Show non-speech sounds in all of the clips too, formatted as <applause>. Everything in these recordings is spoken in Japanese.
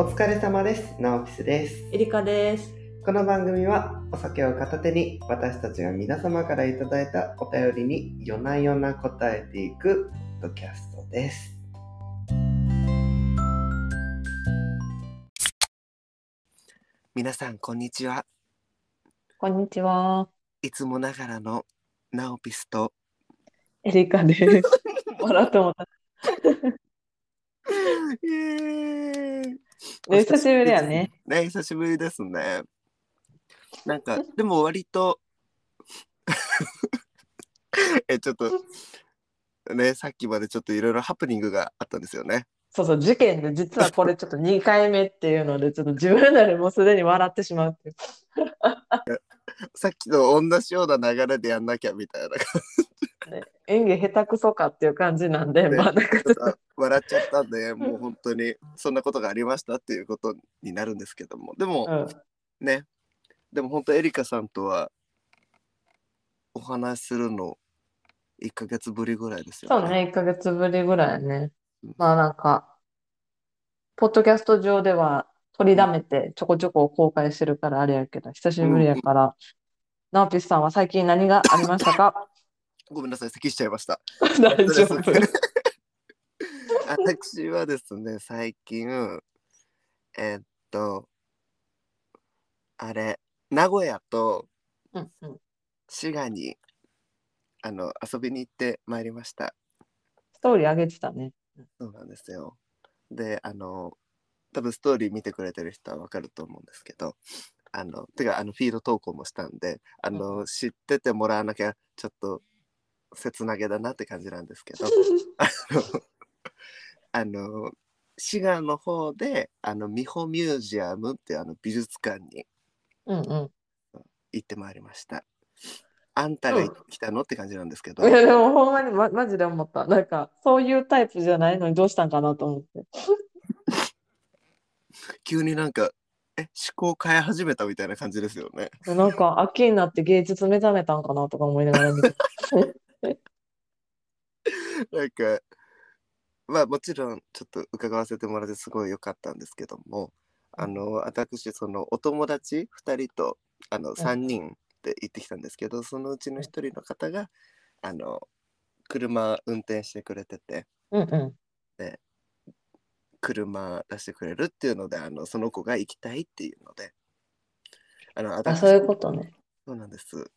お疲れ様です。ナオピスです。エリカです。この番組はお酒を片手に私たちが皆様からいただいたお便りに夜な夜な答えていくポッドキャストです。皆さん、こんにちは。こんにちは。いつもながらのナオピスとエリカです。<laughs> 笑ってもった。イエーイね久しぶりやね。ね、久しぶりですね。なんか、<laughs> でも割と、<laughs> え、ちょっと、ね、さっきまでちょっといろいろハプニングがあったんですよね。そうそう、事件で実はこれちょっと2回目っていうので、ちょっと自分らでもうすでに笑ってしまうっていう。<laughs> さっきと同じような流れでやんなきゃみたいなね、演技下手くそかっていう感じなんで、ね。まあなんかちょっと。笑っちゃったんで、もう本当にそんなことがありましたっていうことになるんですけども、でもうん、ね、でも本当エリカさんとはお話しするの1ヶ月ぶりぐらいですよそうね、1ヶ月ぶりぐらいね。うん。まあなんか、ポッドキャスト上では取りだめてちょこちょこ公開してるからあれやけど、久しぶりやから、ナオピスさんは最近何がありましたか？ごめんなさい、咳しちゃいました。<laughs> 大丈夫。<laughs> 私はですね、最近、えーっと、あれ、名古屋とうんうん滋賀にあの遊びに行ってまいりました。ストーリー上げてたね。そうなんですよ。で、あの、多分ストーリー見てくれてる人はわかると思うんですけど、あの、てか、あの、フィード投稿もしたんで、あの、知っててもらわなきゃ、ちょっと、切なげだなって感じなんですけど、<laughs> あの、滋賀の方で、あの、美穂ミュージアムっていうあの美術館にうんうん。行ってまいりました。あんたが来たのって感じなんですけど、いやでもほんまにま、マジで思った。なんか、そういうタイプじゃないのにどうしたんかなと思って。<laughs> 急になんか、え、思考変え始めたみたいな感じですよね。なんか、秋になって芸術目覚めたんかなとか思いながら見て。<laughs> なんか、まあもちろんちょっと伺わせてもらってすごい良かったんですけども、あの、私、そのお友達2人とあの3人で行ってきたんですけど、そのうちの1人の方が、あの、車運転してくれてて、うんうん。車出してくれるっていうので、あの、その子が行きたいっていうので、あの、あ、私そういうことね。そうなんです。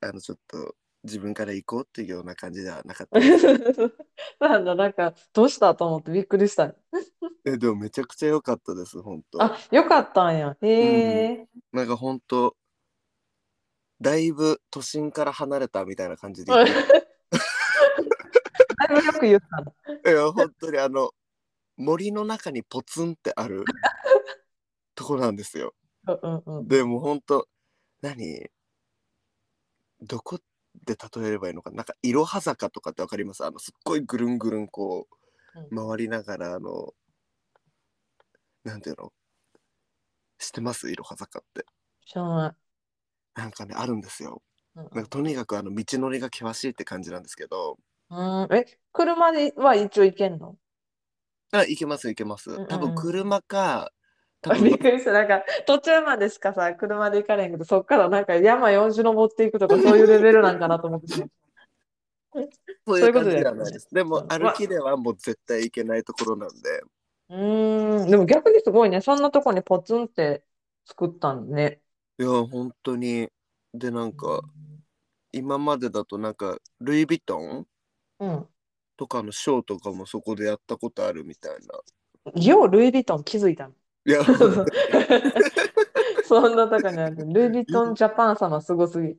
あの、ちょっと自分から行こうっていうような感じではなかった。<laughs> なんだ、なんか、どうしたと思ってびっくりした。<laughs> えでもめちゃくちゃ良かったです、本当。あ、よかったんや。へえ。なんか本当だいぶ都心から離れたみたいな感じで <laughs> だいぶよく言ったの。いや本当にあの森の中にポツンってあるとこなんですよ。うんうんうん。でも本当何？どこで例えればいいのかなんかいろは坂とかってわかります？あのすっごいぐるんぐるんこう回りながらあのなんていうの？知ってます？いろは坂って。知らない。なんかねあるんですよ。うんなんかとにかくあの道のりが険しいって感じなんですけど。うん、え、車では一応行けんの？あ、行けます行けますんうん。多分車か、<laughs> びっ分くりした。なんか、途中までしかさ、車で行かれんけど、そっからなんか山4種登っていくとか、そういうレベルなんかなと思ってしまった。<laughs> そういう感じではないです。でもうん歩きではもう絶対行けないところなんで、うーん、でも逆にすごいね。そんなとこにポツンって作ったんね。いや、本当に。で、なんか、今までだとなんか、ルイ・ヴィトン？うん。とかのショーとかもそこでやったことあるみたいな。ようルイ・ヴィトン気づいたの。いや、<laughs> そんなとこにある。ルイ・ヴィトンジャパン様すごすぎ。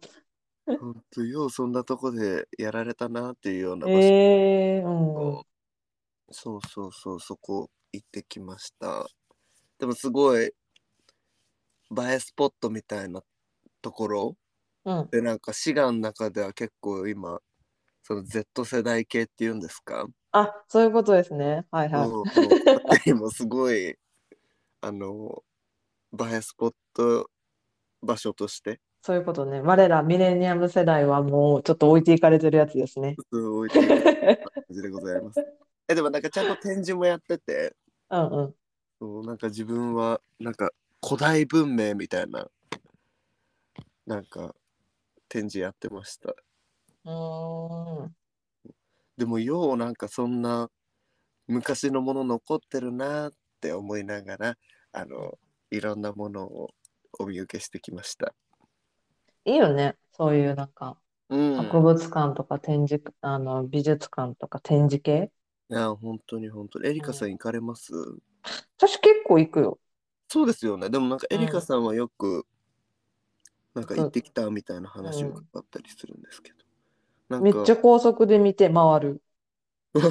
本当ようそんなとこでやられたなっていうような場所ええうん。を、そうそうそう、そこ行ってきました。でもすごい、映えスポットみたいなところうん。でなんか滋賀の中では結構今その Z 世代系っていうんですか、あ、そういうことですね。はいはい。今 <laughs> すごいあの映えスポット場所としてそういうことね。我らミレニアム世代はもうちょっと置いていかれてるやつですね。置いてる感じでございます。<laughs> えでもなんかちゃんと展示もやっててうんうん。そうなんか自分はなんか古代文明みたいななんか展示やってましたうーん。でもようなんかそんな昔のもの残ってるなって思いながらあのいろんなものをお見受けしてきました。いいよね。そういうなんか、うん、博物館とか展示、あの、美術館とか展示系？いや本当に本当にエリカさん行かれます、私結構行くよ。そうですよねでもなんかエリカうんさんはよくなんか行ってきたみたいな話を伺ったりするんですけど、めっちゃ高速で見て回る。<laughs>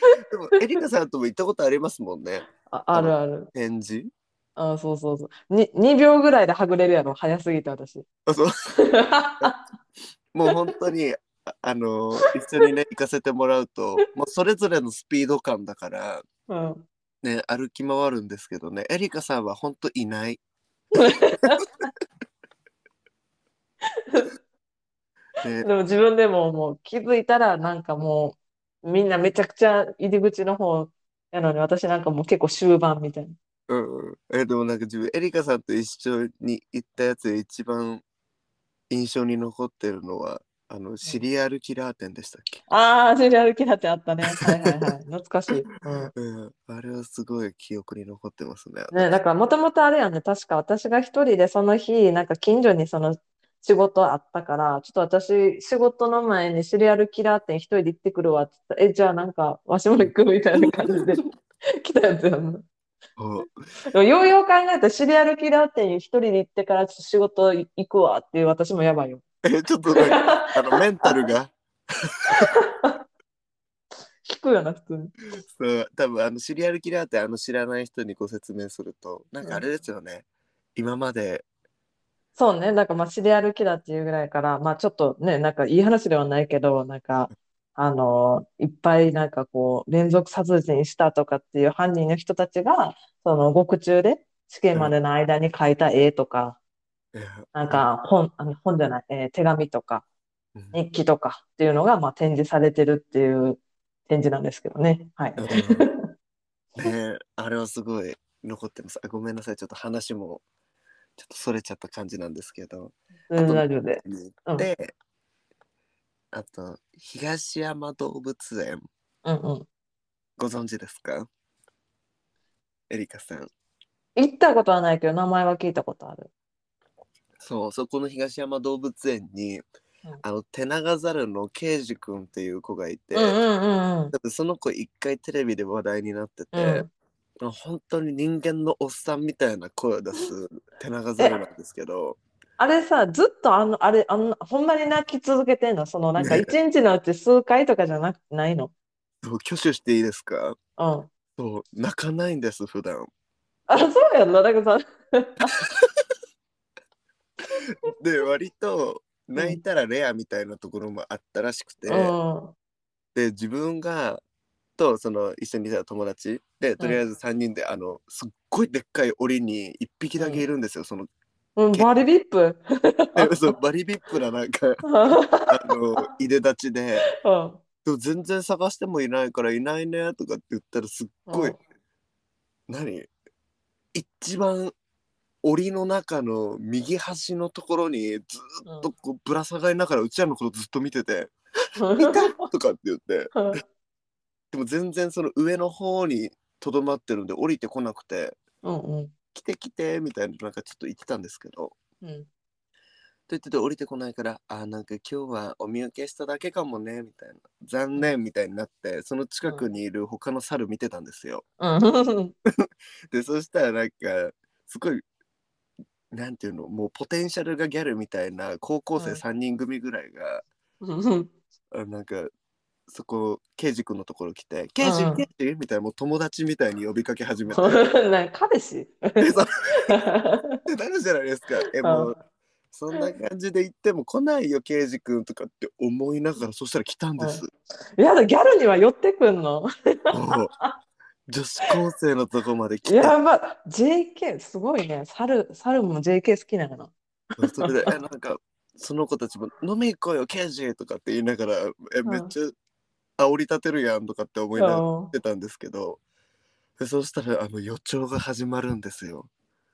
<laughs> でもエリカさんとも行ったことありますもんねああるある。展示あ、そうそうそう。に2秒ぐらいではぐれるやろ。早すぎて私。あそう <laughs> もう本当にああの一緒にね行かせてもらうともうそれぞれのスピード感だからうん。ね歩き回るんですけどねエリカさんは本当いない。<laughs> ねでも自分でももう気づいたらなんかもうみんなめちゃくちゃ入り口の方やのに私なんかもう結構終盤みたいな。うんうん、えでもなんか自分エリカさんと一緒に行ったやつで一番印象に残ってるのはあのシリアルキラー店でしたっけ、ああ、シリアルキラーってあったね。はいはいはい。懐かしい。うん。<laughs> うん、あれはすごい記憶に残ってますね。ね、だからもともとあれやね、確か私が一人でその日、なんか近所にその仕事あったから、ちょっと私仕事の前にシリアルキラー店一人で行ってくるわって言ったら、え、じゃあなんかわしも行くみたいな感じで <laughs> 来たやつやんな。そうでもようよう考えたらシリアルキラー店に一人で行ってから仕事行くわっていう私もやばいよ。えちょっと <laughs> あのメンタルが引くよな、普通に。そう多分あのシリアルキラーってあの知らない人にご説明するとなんかあれですよね、今までそうね、だからまあシリアルキラーっていうぐらいから、まあちょっとね、なんかいい話ではないけど、なんか、あのいっぱいなんかこう、連続殺人したとかっていう犯人の人たちが、その獄中で死刑までの間に描いた絵とか、えーなんか本、あの本じゃない、えー手紙とかうん。日記とかっていうのがまあ展示されてるっていう展示なんですけどね。はい。うん <laughs> ねあれはすごい残ってます。あごめんなさい。ちょっと話もちょっとそれちゃった感じなんですけど。うん、大丈夫で。に行って、あと東山動物園。うんうん。ご存知ですか？エリカさん。行ったことはないけど、名前は聞いたことある。そうそこの東山動物園に、うん。あの手長猿のケイジ君っていう子がいて、うんうんうんうん。その子一回テレビで話題になってうてん。、本当に人間のおっさんみたいな声を出す手長猿なんですけど。あれさ、ずっとあの、あれ、あの、ほんまに泣き続けてんの？その、なんかね一日のうち数回とかじゃなく、ないの？そう挙手していいですか？うん。そう泣かないんです普段。あ、そうやんな？だからさ、<laughs> で割と泣いたらレアみたいなところもあったらしくて、うん。で自分がとその一緒にいた友達でとりあえず3人で、あのすっごいでっかい檻に1匹だけいるんですよ、その。うん、バリビップ？でそうバリビップななんか <laughs> あのいで立ちでうん。でも全然探してもいないからいないねとかって言ったらすっごい、うん。何？一番檻の中の右端のところにずっとこうぶら下がりながらうちらのことずっと見てて「<laughs> いた!」とかって言ってでも全然その上の方にとどまってるんで降りてこなくてうんうん「来て来て」みたいななんかちょっと言ってたんですけどうん。と言ってて降りてこないから「あーなんか今日はお見受けしただけかもね」みたいな「残念」みたいになってその近くにいる他の猿見てたんですよ。うん。<laughs> でそしたらなんかすごいなんていうのもうポテンシャルがギャルみたいな高校生うん。3人組ぐらいが、うん。あなんかそこケイジ君のところ来て「ケイジうんケイジ?」みたいなもう友達みたいに呼びかけ始めて <laughs> なんか彼氏？<laughs> なるじゃないですか。<laughs> えもうそんな感じで言っても来ないよケイジ君とかって思いながらそしたら来たんです。いやだ、ギャルには寄ってくんの女子高生のとこまで来てやば、JK、すごいね。猿、猿も JK 好きなのかそれでえなんかその子たちも「飲み行こうよケイジ!」とかって言いながら「えんめっちゃ煽り立てるやん」とかって思いながらな。言ってたんですけどでそうしたらあの予兆が始まるんですよ。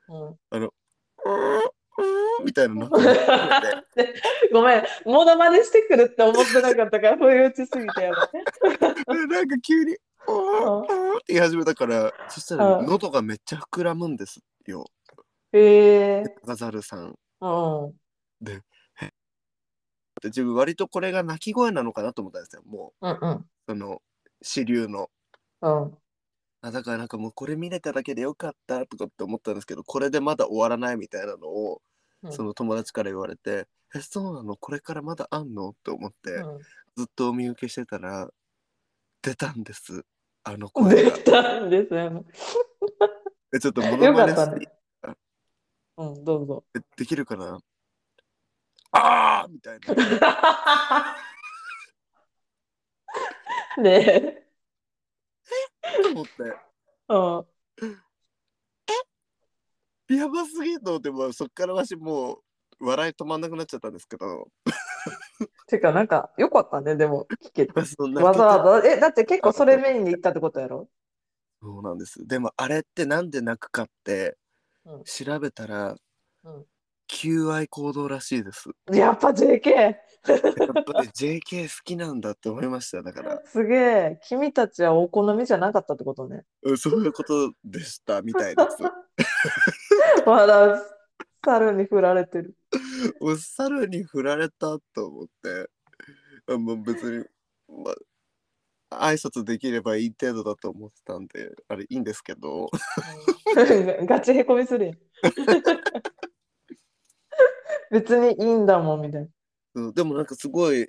うん。うーんうーんみたいな <laughs> ごめん、モノマネしてくるって思ってなかったから、不意打ちすぎてやばい。<laughs> でなんか急に「うーんうーんって言い始めたからそしたらうん喉がめっちゃ膨らむんですよへえ。ガザルさん。うん。で自分割とこれが鳴き声なのかなと思ったんですよもううんうん。その支流の。うん。あだからなんかもうこれ見れただけでよかったとかって思ったんですけどこれでまだ終わらないみたいなのをうんその友達から言われて「えそうなの？これからまだあんの?」って思ってずっとお見受けしてたら出たんですあのうん。<laughs> 声が出。たんですよ。<laughs> えちょっとモノよマネしかったね。うん、どうぞ。てできるかな？あーみたいな。<laughs> ねと思って。うん。やばすぎると思ってもうそっからわしもう笑い止まんなくなっちゃったんですけど。てか、なんか、よかったね、でも、聞けて。<laughs> わざわざ、え、だって結構それメインに行ったってことやろ？そうなんです。でもあれってなんで泣くかってうん。調べたら、うん求愛行動らしいですやっぱ JK! やっぱり JK 好きなんだって思いましただからすげえ。君たちはお好みじゃなかったってことね。うんそういうことでしたみたいです <laughs> まだ、猿に振られてる。もう猿に振られたと思ってあもう別にまあ挨拶できればいい程度だと思ってたんであれいいんですけどうん <laughs> ガチへこみするやん。<laughs> 別にいいんだもん、みたいな。うんでもなんかすごい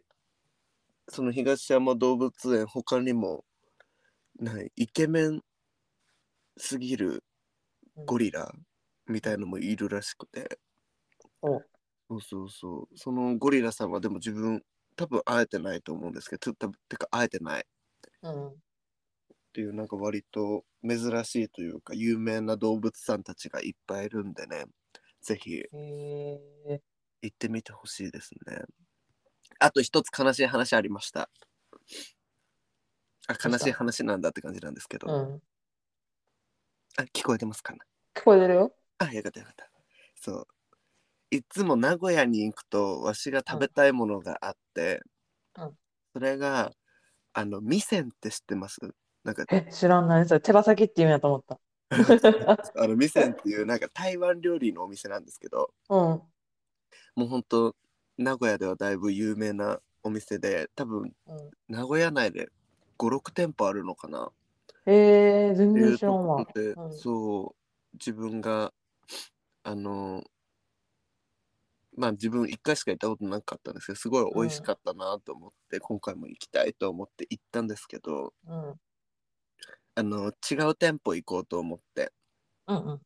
その東山動物園他にもないイケメンすぎるゴリラみたいのもいるらしくて、お。そうそうそう。そのゴリラさんはでも自分多分会えてないと思うんですけどててか会えてない。っうん。ていうなんか割と珍しいというか有名な動物さんたちがいっぱいいるんでね。ぜひ。へえ。行ってみてほしいですね。あと一つ悲しい話ありました。あ悲しい話なんだって感じなんですけど、うん。あ聞こえてますかね聞こえてるよ。あよかったよかった。そう。いつも名古屋に行くとわしが食べたいものがあって、うんそれがあの味仙って知ってます？なんかえ、知らない。それ手羽先って言うんやと思った。<laughs> あの味仙っていうなんか台湾料理のお店なんですけどうん。もうほんと名古屋ではだいぶ有名なお店で多分うん。名古屋内で56店舗あるのかな。えー、全然知らうん。そう自分があのまあ自分一回しか行ったことなかったんですけどすごい美味しかったなと思って、今回も行きたいと思って行ったんですけどうん。あの違う店舗行こうと思って。うんうん。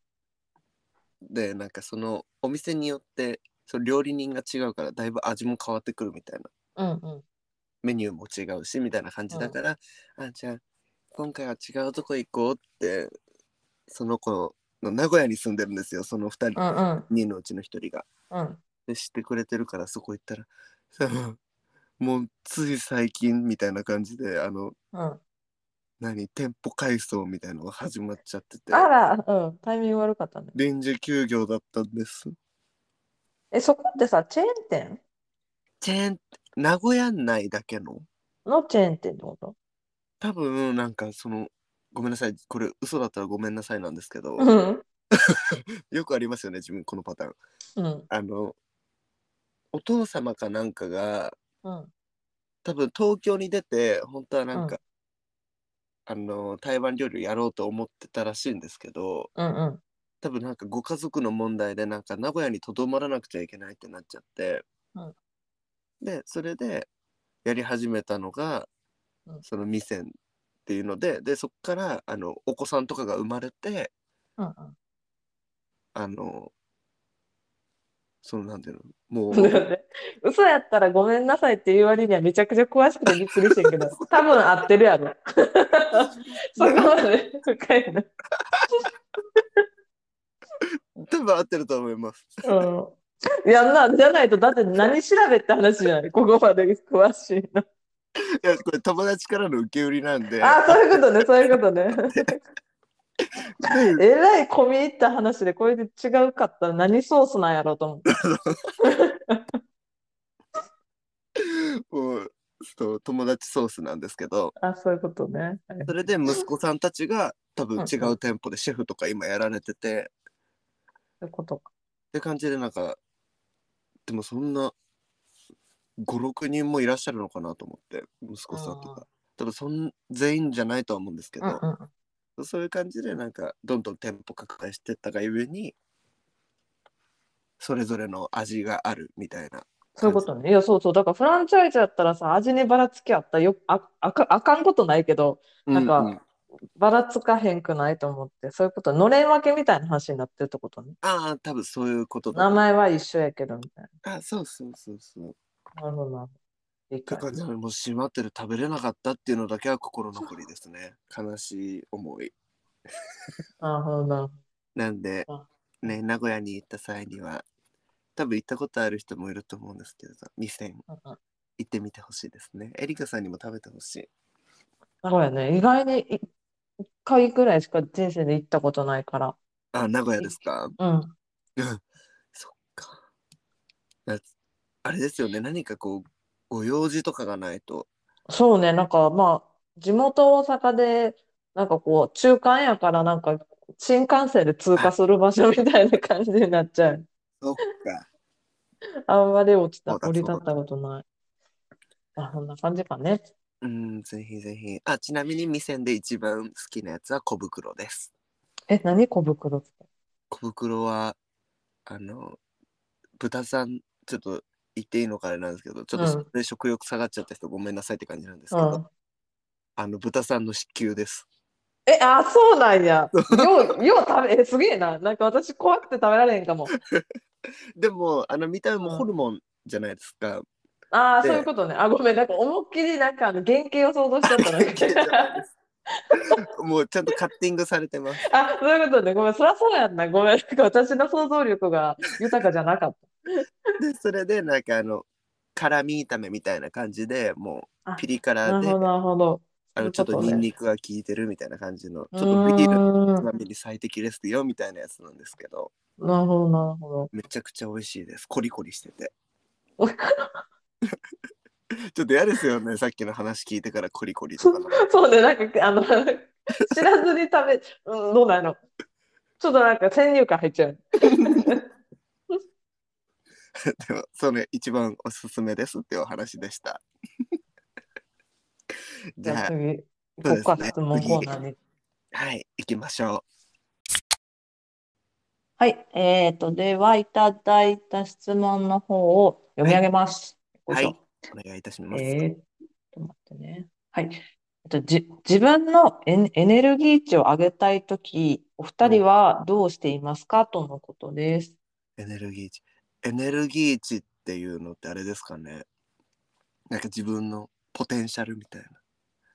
でなんかそのお店によってその料理人が違うからだいぶ味も変わってくるみたいなうんうん。メニューも違うしみたいな感じだから、あじゃあ今回は違うとこ行こうってその子の名古屋に住んでるんですよその2人、うんうん。人のうちの1人が。うん。で知ってくれてるからそこ行ったらさ <laughs> もうつい最近みたいな感じであのうん。何店舗改装みたいのが始まっちゃっててあら、うん。タイミング悪かったね。臨時休業だったんです。え、そこってさ、チェーン店？チェーン名古屋内だけの？のチェーン店ってこと？多分なんかそのごめんなさいこれ嘘だったらごめんなさいなんですけど、うん。<laughs> よくありますよね自分このパターン。うん。あのお父様かなんかがうん。多分東京に出て本当はなんか、あの台湾料理をやろうと思ってたらしいんですけどうんうん。多分なんかご家族の問題でなんか名古屋にとどまらなくちゃいけないってなっちゃって、うんでそれでやり始めたのが、うんその店っていうのででそっからあのお子さんとかが生まれてうんうん。あのそのなんていうのもう嘘やったらごめんなさいっていう割にはめちゃくちゃ詳しくてびっくりしてんけど、<laughs> 多分合ってるやろ。<laughs> そこまで深いな。多分合ってると思います。うん。やんな、じゃないと、だって何調べって話じゃない？ここまで詳しいの。いやこれ友達からの受け売りなんであ、そういうことね、そういうことね。えらい込み入った話でこれで違うかったら何ソースなんやろうと思って。<laughs> もうそう友達ソースなんですけどあ、そういうことね。はいそれで息子さんたちが多分違う店舗でシェフとか今やられててそういうことか。って感じでなんかでもそんな56人もいらっしゃるのかなと思って息子さんとうんか多分そん全員じゃないとは思うんですけど、うんうんうん。そういう感じでなんかどんどん店舗拡大してったがゆえにそれぞれの味があるみたいなそういうことね。いや、そうそう。だからフランチャイズやったらさ、味にばらつきあったらよああかあかんことないけど、なんかううばらつかへんくないと思って、そういうこと、のれん分けみたいな話になってるってことね。ああ多分そういうことだ。名前は一緒やけど、みたいあそうそうそうそう。な。なるほどな。だからねもう閉まってる食べれなかったっていうのだけは心残りですね。悲しい思い。なるほどな。なんであ。ね名古屋に行った際には多分行ったことある人もいると思うんですけど店行ってみてほしいですね。エリカさんにも食べてほしい。名古屋ね、意外に回ぐらいしか人生で行ったことないから。あ名古屋ですか？うん。うんそっかだあれですよね何かこうご用事とかがないとそうね、なんかまあ、地元大阪で、なんかこう、中間やから、なんか、新幹線で通過する場所みたいな感じになっちゃう。そっか <laughs> あんまり落ちた、降り立ったことない。あ、そんな感じかね。うんぜひぜひあちなみに店で一番好きなやつは小袋ですえ、何小袋って？小袋はあの豚さんちょっと言っていいのかあれなんですけどちょっとそれで食欲下がっちゃった人ごめんなさいって感じなんですけど、うん。あの豚さんの子宮ですえ、あ、そうなんや。よう、よう食べ、え、すげえな。なんか私怖くて食べられへんかも。<laughs> でもあの見た目もうんホルモンじゃないですか、ああ、でそういうことね。あ、ごめん。なんか思いっきりなんかあの原型を想像しちゃったの。もうちゃんとカッティングされてますあ、そういうことね。ごめん。そりゃそうやんな。ごめん。なんか私の想像力が豊かじゃなかった。でそれでなんかあの辛味炒めみたいな感じでもあうピリ辛でなるほど、なるほど。あのちょっとニンニクが効いてるみたいな感じのうちょっとビールのつまみに最適ですよみたいなやつなんですけどなるほど、なるほど。めちゃくちゃ美味しいですコリコリしてて <laughs> <laughs> ちょっと嫌ですよねさっきの話聞いてからコリコリとかのそうね、なんか、あの、<laughs> 知らずに食べ、うん、どうなの？ちょっとなんか先入観入っちゃう。<laughs> でもそれ一番おすすめですっていうお話でしたじゃあ次、ここかですね質問コーナーに。はい行きましょはい、えーと、では、いただいた質問の方を読み上げます。うよいしょはいお願いいたします、えー、と待ってね。はい。と、じ、自分のエネエネルギー値を上げたいとき、お二人はどうしていますかとのことです。エネルギー値。エネルギー値っていうのってあれですかね。なんか自分のポテンシャルみたいな。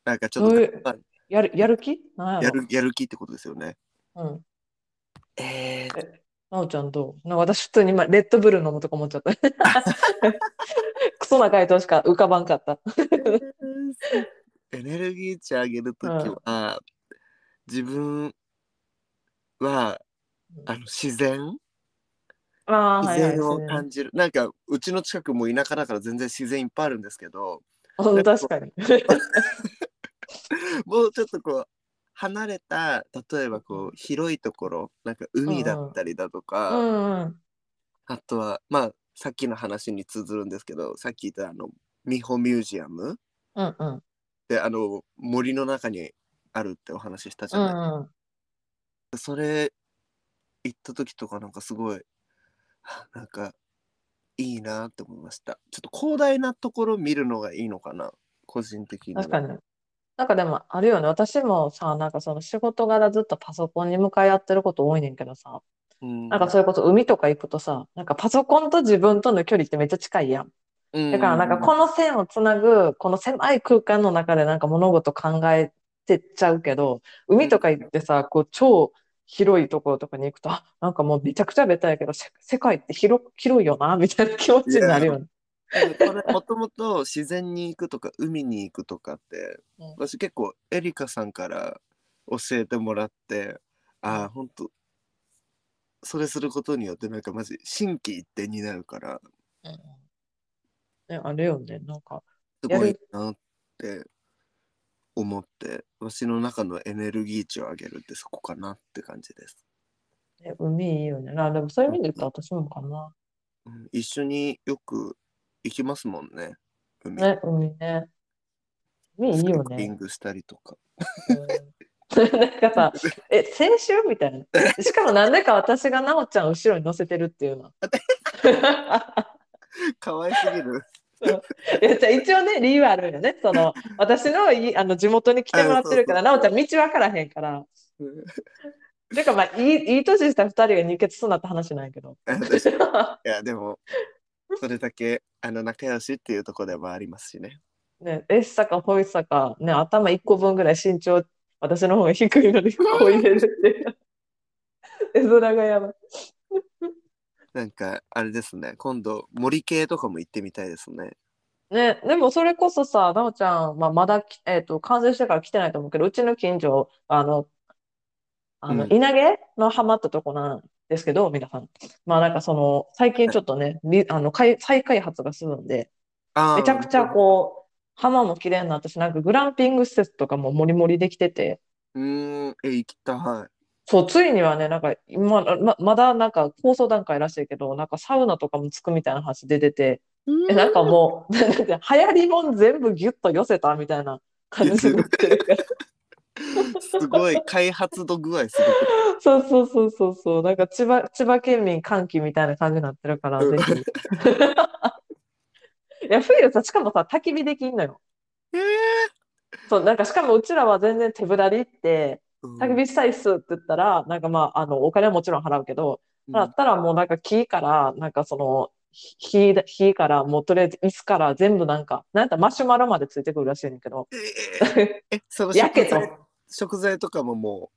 なんかちょっとやる、やる気？やるやる気ってことですよね。うん。えー、なおちゃんどうな私普通に今、レッドブル飲むとか思っちゃった。<laughs> クソな回答しか浮かばんかった。エネルギー値上げるときは、自分はあの自然？ああ、自。然を感じる、なんかうちの近くも田舎だから全然自然いっぱいあるんですけどうん確かに。<laughs> <laughs> もうちょっとこう離れた例えばこう広いところなんか海だったりだとうか、んうん。あとはまあさっきの話に通ずるんですけどさっき言ったあの美穂ミュージアム？うんうん。であの森の中にあるってお話ししたじうゃない、んうん。それ行った時とかなんかすごいはなんかいいなって思いましたちょっと広大なところ見るのがいいのかな個人的には確かに。なんかでもあるよね。私もさ、なんかその仕事柄ずっとパソコンに向かい合ってること多いねんけどさ、うんなんかそれこそ海とか行くとさ、なんかパソコンと自分との距離ってめっちゃ近いやん。だからなんかこの線をつなぐ、この狭い空間の中でなんか物事考えてっちゃうけど、海とか行ってさ、こう超広いところとかに行くと、あ、なんかもうめちゃくちゃベタやけど、せ世界って広、広いよな、みたいな気持ちになるよね。これもともと自然に行くとか海に行くとかって、うん私結構エリカさんから教えてもらってああ、ほんと。それすることによってなんかマジ心機一転になるから、うんね、あれよね、なんか、すごいなって思って、私の中のエネルギー値を上げるってそこかなって感じです。ね、海いいよね。あ、でもそういう意味で言ったら私もかな。うん一緒によく行きますもんね。海。ね、海ね。海いいよね。リングしたりとか。うん <laughs> なんかさ、え、先週みたいな。しかもなんでか私がなおちゃん後ろに乗せてるっていうの。<laughs> かわいすぎる。いやじゃあ一応ね、理由あるよね。その、私のいあの地元に来てもらってるから、あなおちゃん道分からへんから。てかまあ、いい、いい年した二人が二血すんなって話なんやけど。<laughs> いや、でも、それだけあの仲良しっていうところでもありますしね。ね、エッサかホイッサか、ね、頭一個分ぐらい身長、私の方が低いのにこう入れるっていう。<laughs> 絵面がやばい。なんか、あれですね。今度、森系とかも行ってみたいですね。ね、でもそれこそさ、なおちゃん、まあ、まだき、えっと、完成してから来てないと思うけど、うちの近所、あの、あの、うん稲毛の浜ってとこなんですけど、皆さん。まあなんかその、最近ちょっとね、りあの、開再開発が進んで、あーめちゃくちゃこう、浜も綺麗になったし、なんかグランピング施設とかももりもりできてて、うーん、え、行きたい。そう、ついにはね、なんか今、ま、まだなんか構想段階らしいけど、なんかサウナとかもつくみたいな話出てて、え、なんかもう、<laughs> 流行りもん全部ギュッと寄せたみたいな感じになってるから。<laughs> すごい開発度具合すごく。そうそうそうそうそう。なんか千葉、千葉県民歓喜みたいな感じになってるから、うんぜひ。<laughs> いや、冬さ、しかもさ、焚き火できんのよ。えそう、なんかしかもうちらは全然手ぶらで行って、ー焚き火したいっすって言ったら、なんかまあ、あの、お金はもちろん払うけど、うんだったらもうなんか木から、なんかその、火、火から、もうとりあえず椅子から全部なんか、なんやったらマシュマロまでついてくるらしいねんけど、えーえ、そのやけと。食材とかもも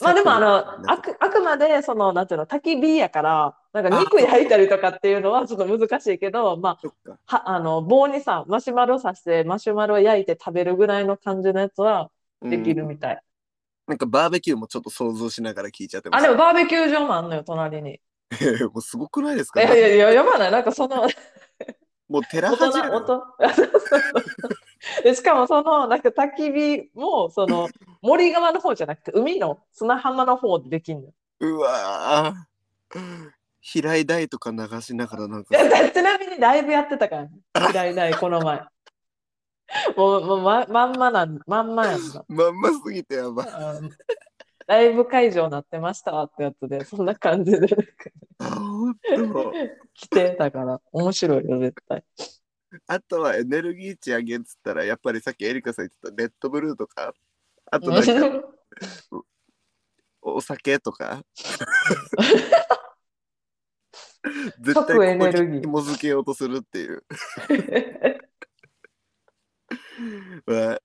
う。まあでもあの、あく、あくまで、その、なんていうの、焚き火やから、なんか肉焼いたりとかっていうのはちょっと難しいけど、ま。あ、は、あの、棒にさ、マシュマロさして、マシュマロ焼いて食べるぐらいの感じのやつはできるうんみたい。なんかバーベキューもちょっと想像しながら聞いちゃってまあ、す。でもバーベキュー場もあんのよ、隣に。い <laughs> もうすごくないですか、やいやいや、やばない。なんかその、もう寺大人、始め大人。<laughs> でしかもその、なんか焚き火も、その、<laughs> 森側の方じゃなくて、海の砂浜の方でできんのよ。うわー平井大とか流しながらなんかいやちなみにライブやってたからね。嫌いない、この前。<laughs> もう、もうま、まんまなん、まんまやんな。まんますぎてやばい。うんライブ会場になってましたってやつで、そんな感じで来てたから、面白いよ、絶対。あとはエネルギー値上げっつったらやっぱりさっきエリカさん言ってたレッドブルーとかあとなんかお酒とか。<laughs> 絶対ここ即エネルギーに紐付けようとするっていう、<laughs> まあ、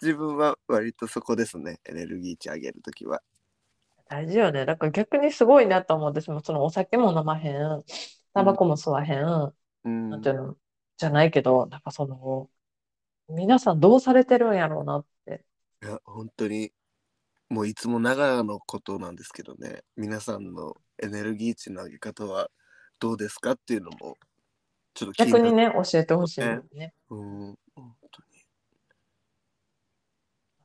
自分は割とそこですねエネルギー値上げるときは。大事よね。だから逆にすごいなと思う。私もそのお酒も飲まへん、タバコも吸わへん、うん。なんていうの、じゃないけど、なんかその、皆さんどうされてるんやろうなって。いや本当にもういつも長々のことなんですけどね。皆さんのエネルギー値の上げ方はどうですかっていうのもちょっと気逆なにね、教えてほしいよね。うん本当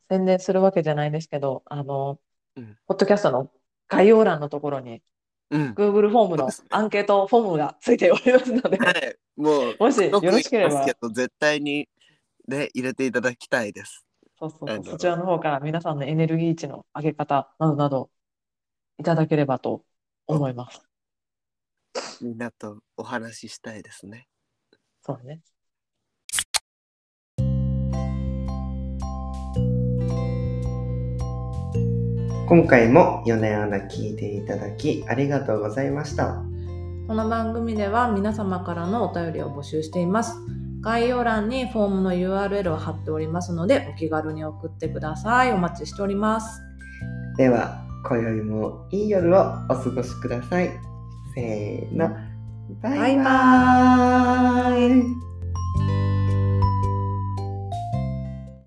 宣伝するわけじゃないですけど、あの、うん。ポッドキャストの概要欄のところに、にうん。Google フォームのアンケートフォームがついておりますので、はい。もうもしよろしければ。絶対にね入れていただきたいです。そうそうそう、そちらの方から皆さんのエネルギー値の上げ方などなどいただければと思います。みんなとお話ししたいですね。そうね。今回も米アナ聞いていただきありがとうございました。この番組では皆様からのお便りを募集しています。概要欄にフォームの URL を貼っておりますので、お気軽に送ってください。お待ちしております。では、今宵もいい夜をお過ごしください。せーの。バイババイバーイ